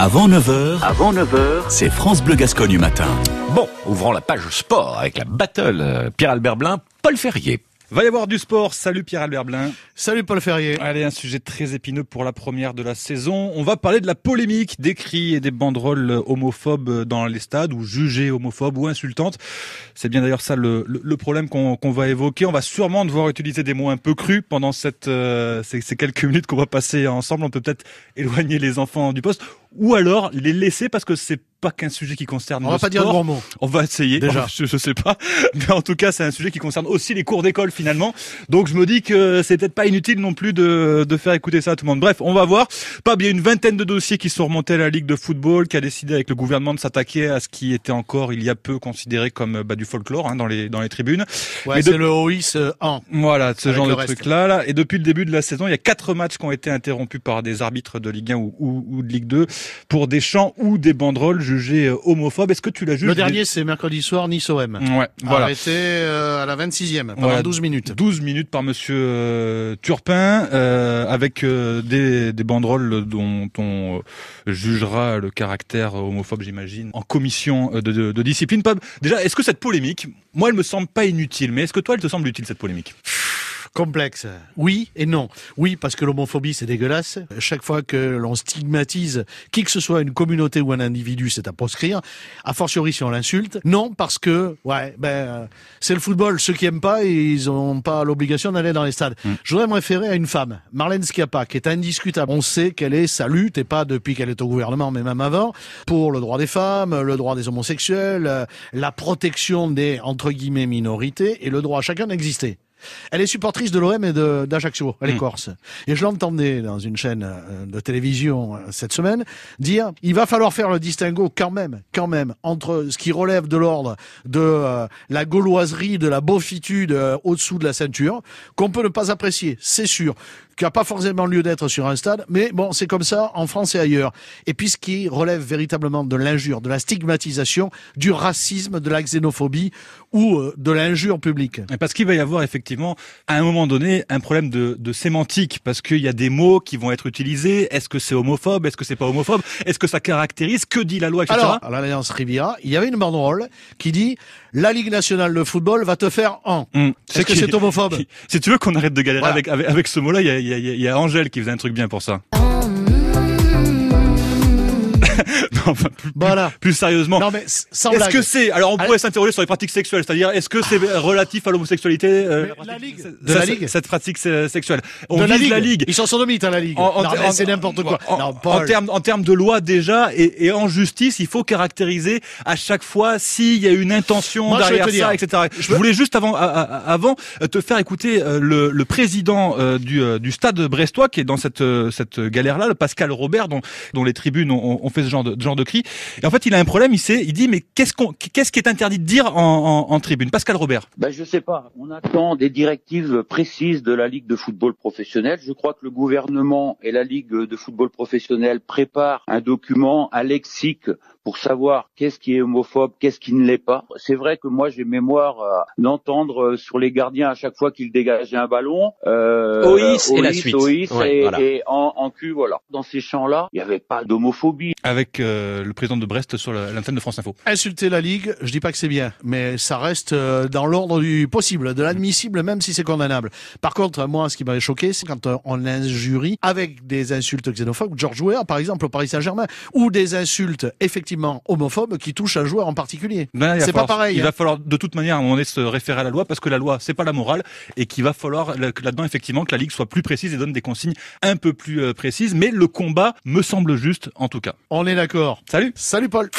Avant 9h, avant 9h, c'est France Bleu Gascogne du matin. Bon, ouvrons la page sport avec la battle euh, Pierre-Albert Blin, Paul Ferrier. Va y avoir du sport. Salut Pierre-Albert Blin. Salut Paul Ferrier. Allez, un sujet très épineux pour la première de la saison. On va parler de la polémique des cris et des banderoles homophobes dans les stades ou jugées homophobes ou insultantes. C'est bien d'ailleurs ça le, le, problème qu'on va évoquer. On va sûrement devoir utiliser des mots un peu crus pendant cette, euh, ces, ces quelques minutes qu'on va passer ensemble. On peut peut-être éloigner les enfants du poste ou alors les laisser parce que c'est pas qu'un sujet qui concerne on va pas dire de mots. On va essayer. Déjà. Je, je, sais pas. Mais en tout cas, c'est un sujet qui concerne aussi les cours d'école finalement. Donc je me dis que c'est peut-être pas inutile non plus de, de faire écouter ça à tout le monde. Bref, on va voir. Pas bien une vingtaine de dossiers qui sont remontés à la Ligue de football, qui a décidé avec le gouvernement de s'attaquer à ce qui était encore il y a peu considéré comme bah, du folklore hein, dans les dans les tribunes. Ouais, c'est le OIS 1. Voilà, ce genre de truc là, là. Et depuis le début de la saison, il y a quatre matchs qui ont été interrompus par des arbitres de Ligue 1 ou, ou, ou de Ligue 2 pour des chants ou des banderoles jugées homophobes. Est-ce que tu l'as jugé Le dernier, c'est mercredi soir, Nice-OM. Ouais, voilà. Arrêté euh, à la 26e, pendant Voilà. 12 minutes. 12 minutes par monsieur euh, Turpin, euh, avec euh, des, des banderoles dont on euh, jugera le caractère homophobe, j'imagine, en commission euh, de, de, de discipline. Déjà, est-ce que cette polémique, moi, elle me semble pas inutile, mais est-ce que toi, elle te semble utile, cette polémique? Complexe. Oui et non. Oui, parce que l'homophobie, c'est dégueulasse. Chaque fois que l'on stigmatise qui que ce soit, une communauté ou un individu, c'est à proscrire. A fortiori si on l'insulte. Non, parce que, ouais, ben, c'est le football. Ceux qui aiment pas, ils n'ont pas l'obligation d'aller dans les stades. Je voudrais me référer à une femme, Marlène Schiappa, qui est indiscutable. On sait qu'elle est sa lutte, et pas depuis qu'elle est au gouvernement, mais même avant, pour le droit des femmes, le droit des homosexuels, euh, la protection des, entre guillemets, minorités, et le droit à chacun d'exister. Elle est supportrice de l'OM et de- d'Ajaccio, elle est Mm. corse. Et je l'entendais dans une chaîne euh, de télévision euh, cette semaine dire il va falloir faire le distinguo quand même, quand même, entre ce qui relève de l'ordre de euh, la gauloiserie, de la beaufitude euh, au-dessous de la ceinture, qu'on peut ne pas apprécier, c'est sûr, qui n'a pas forcément lieu d'être sur un stade, mais bon, c'est comme ça en France et ailleurs. Et puis ce qui relève véritablement de l'injure, de la stigmatisation, du racisme, de la xénophobie ou euh, de l'injure publique. Parce qu'il va y avoir effectivement, à un moment donné, un problème de, de sémantique, parce qu'il y a des mots qui vont être utilisés. Est-ce que c'est homophobe? Est-ce que c'est pas homophobe? Est-ce que ça caractérise? Que dit la loi, etc. Alors, à l'Alliance Riviera, il y avait une banderole qui dit la Ligue nationale de football va te faire en. Hum. Est-ce que c'est homophobe? Si tu veux qu'on arrête de galérer Voilà. avec, avec, avec ce mot-là, il y a, y, y a Angèle qui faisait un truc bien pour ça. non, enfin, plus, Voilà. plus sérieusement. Non mais Est-ce que c'est alors on pourrait s'interroger sur les pratiques sexuelles, c'est-à-dire est-ce que c'est relatif à l'homosexualité euh, la Ligue. De la Ligue. cette pratique sexuelle. On de la Ligue. la Ligue. Ils sont sodomites à la Ligue. C'est n'importe quoi. En, termes en termes de loi déjà et, et en justice, il faut caractériser à chaque fois s'il y a une intention Moi, je derrière dire, ça, etc. Je, voulais juste avant avant euh, te faire écouter euh, le, le président euh, du, du stade brestois qui est dans cette cette galère là, le Pascal Robert, dont dont les tribunes ont, ont fait genre de, genre de cri. Et en fait, il a un problème. Il sait, il dit mais qu'est-ce qu'on qu'est-ce qui est interdit de dire en tribune? Pascal Robert. Ben, je sais pas. On attend des directives précises de la Ligue de football professionnel. Je crois que le gouvernement et la Ligue de football professionnel préparent un document, un lexique pour savoir qu'est-ce qui est homophobe, qu'est-ce qui ne l'est pas. C'est vrai que moi j'ai mémoire euh, d'entendre euh, sur les gardiens à chaque fois qu'ils dégageaient un ballon. Euh, Oïs et la suite. Oïs Ouais, et, voilà. et en, en cul, voilà. Dans ces champs-là, il n'y avait pas d'homophobie. Avec euh, le président de Brest sur la- l'antenne de France Info. Insulter la Ligue, je dis pas que c'est bien, mais ça reste euh, dans l'ordre du possible, de l'admissible, même si c'est condamnable. Par contre, moi, ce qui m'avait choqué, c'est quand euh, on injurie avec des insultes xénophobes, George Weah, par exemple, au Paris Saint-Germain, ou des insultes effectivement homophobes qui touchent un joueur en particulier. Ben C'est pas pareil, Il hein. va falloir de toute manière à un moment donné se référer à la loi parce que la loi c'est pas la morale et qu'il va falloir là-dedans effectivement que la ligue soit plus précise et donne des consignes un peu plus euh, précises. Mais le combat me semble juste en tout cas. On est d'accord. Salut. Salut Paul.